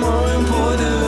more important.